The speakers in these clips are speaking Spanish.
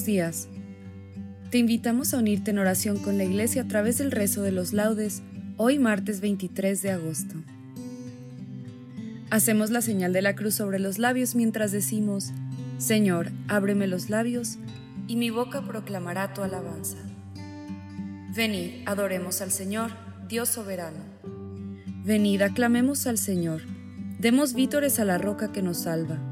Días. Te invitamos a unirte en oración con la Iglesia a través del rezo de los laudes, hoy martes 23 de agosto. Hacemos la señal de la cruz sobre los labios mientras decimos, Señor, ábreme los labios, y mi boca proclamará tu alabanza. Venid, adoremos al Señor, Dios soberano. Venid, aclamemos al Señor, demos vítores a la roca que nos salva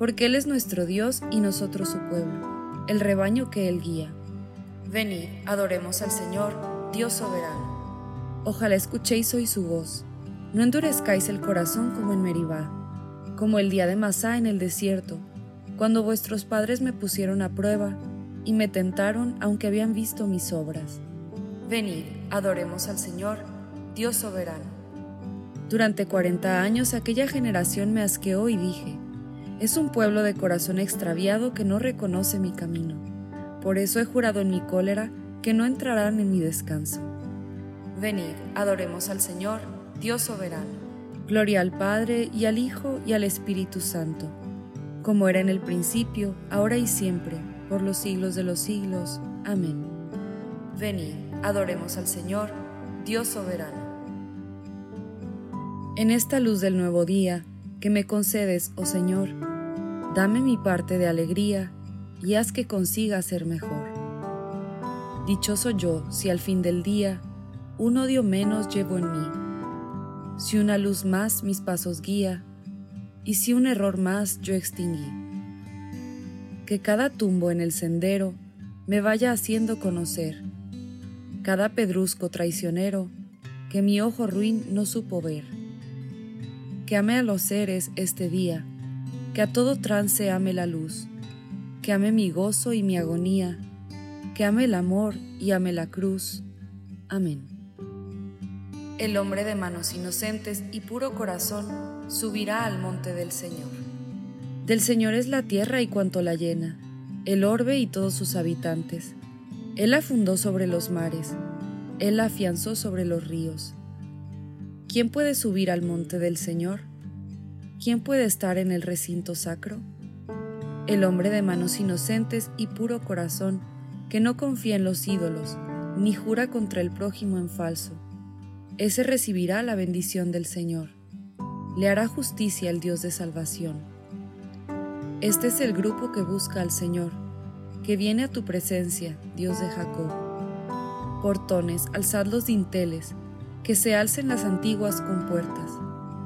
porque Él es nuestro Dios y nosotros su pueblo, el rebaño que Él guía. Venid, adoremos al Señor, Dios soberano. Ojalá escuchéis hoy su voz. No endurezcáis el corazón como en Meribá, como el día de Masá en el desierto, cuando vuestros padres me pusieron a prueba y me tentaron aunque habían visto mis obras. Venid, adoremos al Señor, Dios soberano. Durante cuarenta años aquella generación me asqueó y dije, es un pueblo de corazón extraviado que no reconoce mi camino. Por eso he jurado en mi cólera que no entrarán en mi descanso. Venid, adoremos al Señor, Dios soberano. Gloria al Padre y al Hijo y al Espíritu Santo, como era en el principio, ahora y siempre, por los siglos de los siglos. Amén. Venid, adoremos al Señor, Dios soberano. En esta luz del nuevo día, que me concedes, oh Señor, Dame mi parte de alegría y haz que consiga ser mejor. Dichoso yo si al fin del día un odio menos llevo en mí, si una luz más mis pasos guía y si un error más yo extinguí. Que cada tumbo en el sendero me vaya haciendo conocer, cada pedrusco traicionero que mi ojo ruin no supo ver. Que ame a los seres este día que a todo trance ame la luz, que ame mi gozo y mi agonía, que ame el amor y ame la cruz. Amén. El hombre de manos inocentes y puro corazón subirá al monte del Señor. Del Señor es la tierra y cuanto la llena, el orbe y todos sus habitantes. Él la fundó sobre los mares, Él la afianzó sobre los ríos. ¿Quién puede subir al monte del Señor? ¿Quién puede estar en el recinto sacro? El hombre de manos inocentes y puro corazón, que no confía en los ídolos, ni jura contra el prójimo en falso. Ese recibirá la bendición del Señor. Le hará justicia el Dios de salvación. Este es el grupo que busca al Señor, que viene a tu presencia, Dios de Jacob. Portones, alzad los dinteles, que se alcen las antiguas compuertas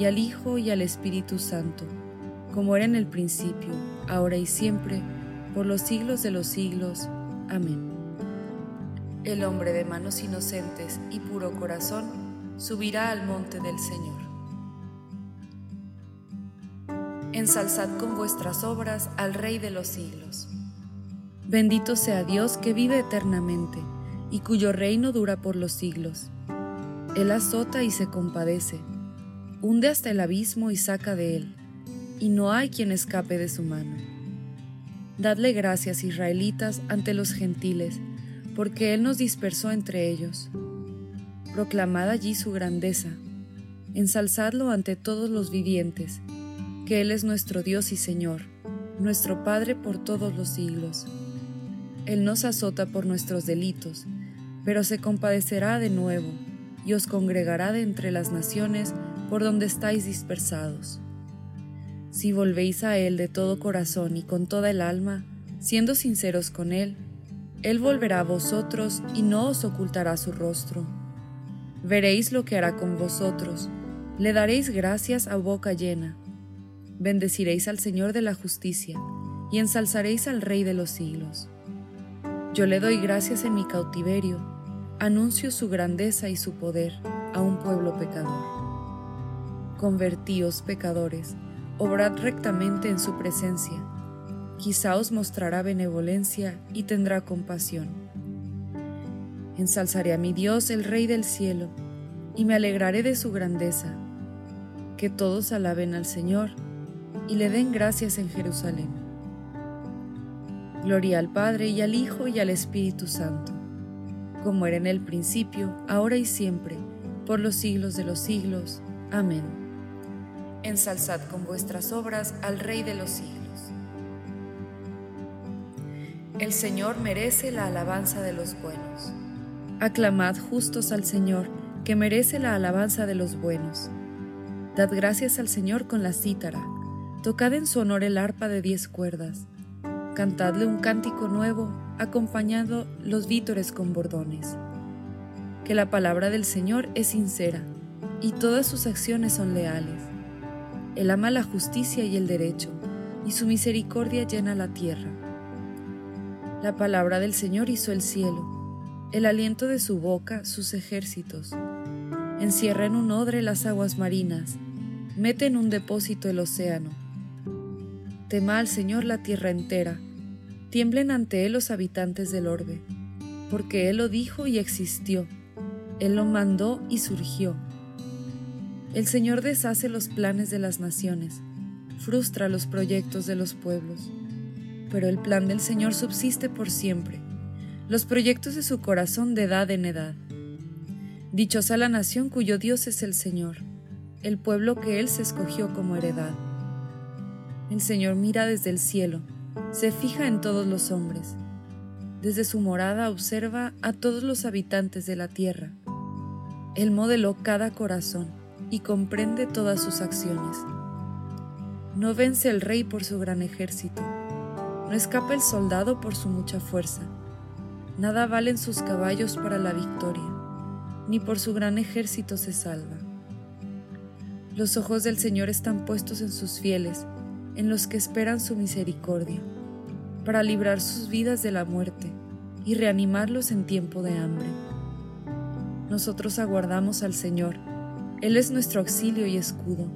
y al Hijo, y al Espíritu Santo, como era en el principio, ahora y siempre, por los siglos de los siglos. Amén. El hombre de manos inocentes y puro corazón subirá al monte del Señor. Ensalzad con vuestras obras al Rey de los siglos. Bendito sea Dios que vive eternamente y cuyo reino dura por los siglos. Él azota y se compadece, hunde hasta el abismo y saca de él, y no hay quien escape de su mano. Dadle gracias, israelitas, ante los gentiles, porque Él nos dispersó entre ellos. Proclamad allí su grandeza, ensalzadlo ante todos los vivientes, que Él es nuestro Dios y Señor, nuestro Padre por todos los siglos. Él nos azota por nuestros delitos, pero se compadecerá de nuevo y os congregará de entre las naciones por donde estáis dispersados. Si volvéis a Él de todo corazón y con toda el alma, siendo sinceros con Él, él volverá a vosotros y no os ocultará su rostro. Veréis lo que hará con vosotros, le daréis gracias a boca llena. Bendeciréis al Señor de la justicia y ensalzaréis al Rey de los siglos. Yo le doy gracias en mi cautiverio, anuncio su grandeza y su poder a un pueblo pecador. Convertíos, pecadores, obrad rectamente en su presencia quizá os mostrará benevolencia y tendrá compasión. Ensalzaré a mi Dios, el Rey del cielo, y me alegraré de su grandeza. Que todos alaben al Señor y le den gracias en Jerusalén. Gloria al Padre y al Hijo y al Espíritu Santo, como era en el principio, ahora y siempre, por los siglos de los siglos. Amén. Ensalzad con vuestras obras al Rey de los siglos. El Señor merece la alabanza de los buenos. Aclamad justos al Señor, que merece la alabanza de los buenos. Dad gracias al Señor con la cítara, tocad en su honor el arpa de diez cuerdas, cantadle un cántico nuevo, acompañando los vítores con bordones. Que la palabra del Señor es sincera, y todas sus acciones son leales. Él ama la justicia y el derecho, y su misericordia llena la tierra. La palabra del Señor hizo el cielo, el aliento de su boca sus ejércitos. Encierra en un odre las aguas marinas, mete en un depósito el océano. Tema al Señor la tierra entera, tiemblen ante Él los habitantes del orbe, porque Él lo dijo y existió, Él lo mandó y surgió. El Señor deshace los planes de las naciones, frustra los proyectos de los pueblos pero el plan del Señor subsiste por siempre, los proyectos de su corazón de edad en edad. Dichosa la nación cuyo Dios es el Señor, el pueblo que Él se escogió como heredad. El Señor mira desde el cielo, se fija en todos los hombres. Desde su morada observa a todos los habitantes de la tierra. Él modeló cada corazón y comprende todas sus acciones. No vence el rey por su gran ejército, no escapa el soldado por su mucha fuerza. Nada valen sus caballos para la victoria, ni por su gran ejército se salva. Los ojos del Señor están puestos en sus fieles, en los que esperan su misericordia, para librar sus vidas de la muerte y reanimarlos en tiempo de hambre. Nosotros aguardamos al Señor, Él es nuestro auxilio y escudo,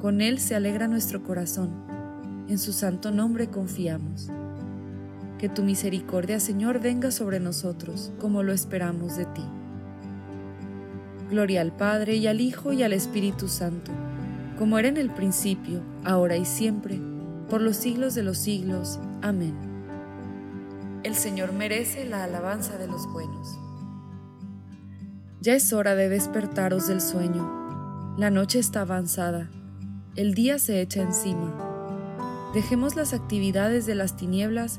con Él se alegra nuestro corazón en su santo nombre confiamos. Que tu misericordia, Señor, venga sobre nosotros, como lo esperamos de ti. Gloria al Padre y al Hijo y al Espíritu Santo, como era en el principio, ahora y siempre, por los siglos de los siglos. Amén. El Señor merece la alabanza de los buenos. Ya es hora de despertaros del sueño. La noche está avanzada. El día se echa encima Dejemos las actividades de las tinieblas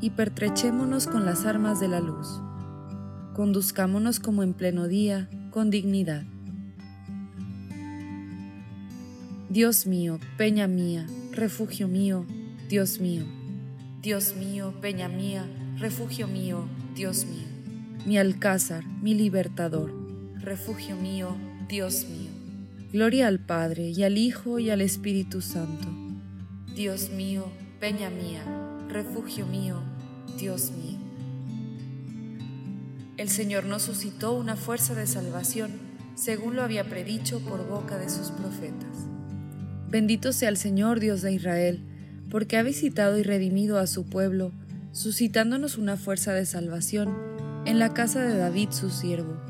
y pertrechémonos con las armas de la luz. conduzcámonos como en pleno día, con dignidad. Dios mío, peña mía, refugio mío, Dios mío. Dios mío, peña mía, refugio mío, Dios mío. Mi alcázar, mi libertador, refugio mío, Dios mío. Gloria al Padre y al Hijo y al Espíritu Santo. Dios mío, peña mía, refugio mío, Dios mío. El Señor nos suscitó una fuerza de salvación, según lo había predicho por boca de sus profetas. Bendito sea el Señor Dios de Israel, porque ha visitado y redimido a su pueblo, suscitándonos una fuerza de salvación en la casa de David su siervo,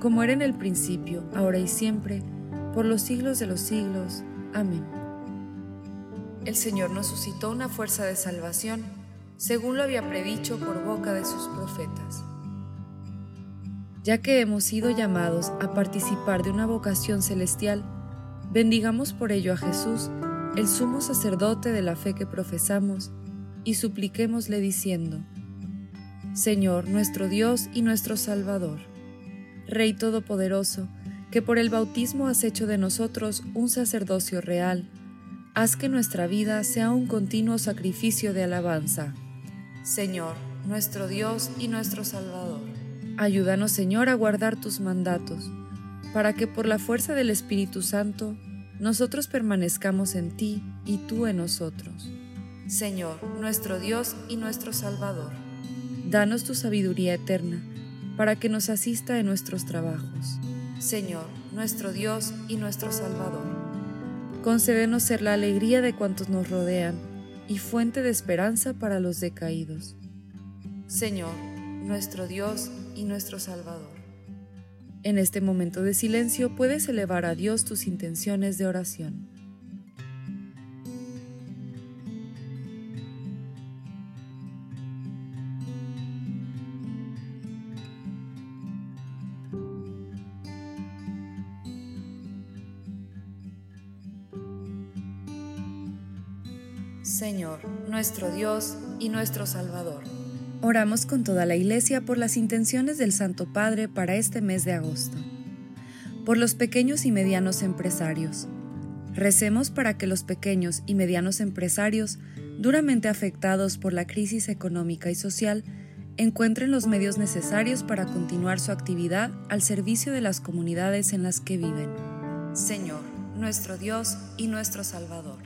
como era en el principio, ahora y siempre, por los siglos de los siglos. Amén. El Señor nos suscitó una fuerza de salvación, según lo había predicho por boca de sus profetas. Ya que hemos sido llamados a participar de una vocación celestial, bendigamos por ello a Jesús, el sumo sacerdote de la fe que profesamos, y supliquémosle diciendo, Señor nuestro Dios y nuestro Salvador, Rey Todopoderoso, que por el bautismo has hecho de nosotros un sacerdocio real, haz que nuestra vida sea un continuo sacrificio de alabanza. Señor, nuestro Dios y nuestro Salvador. Ayúdanos, Señor, a guardar tus mandatos, para que por la fuerza del Espíritu Santo nosotros permanezcamos en ti y tú en nosotros. Señor, nuestro Dios y nuestro Salvador Danos tu sabiduría eterna, para que nos asista en nuestros trabajos. Señor, nuestro Dios y nuestro Salvador. Concédenos ser la alegría de cuantos nos rodean y fuente de esperanza para los decaídos. Señor, nuestro Dios y nuestro Salvador. En este momento de silencio puedes elevar a Dios tus intenciones de oración. Señor, nuestro Dios y nuestro Salvador. Oramos con toda la Iglesia por las intenciones del Santo Padre para este mes de agosto. Por los pequeños y medianos empresarios. Recemos para que los pequeños y medianos empresarios, duramente afectados por la crisis económica y social, encuentren los medios necesarios para continuar su actividad al servicio de las comunidades en las que viven. Señor, nuestro Dios y nuestro Salvador.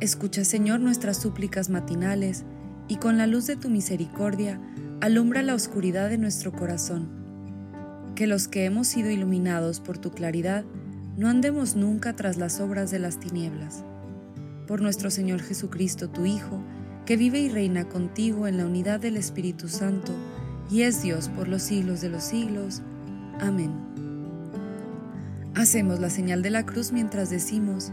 Escucha, Señor, nuestras súplicas matinales, y con la luz de tu misericordia, alumbra la oscuridad de nuestro corazón. Que los que hemos sido iluminados por tu claridad, no andemos nunca tras las obras de las tinieblas. Por nuestro Señor Jesucristo, tu Hijo, que vive y reina contigo en la unidad del Espíritu Santo, y es Dios por los siglos de los siglos. Amén. Hacemos la señal de la cruz mientras decimos,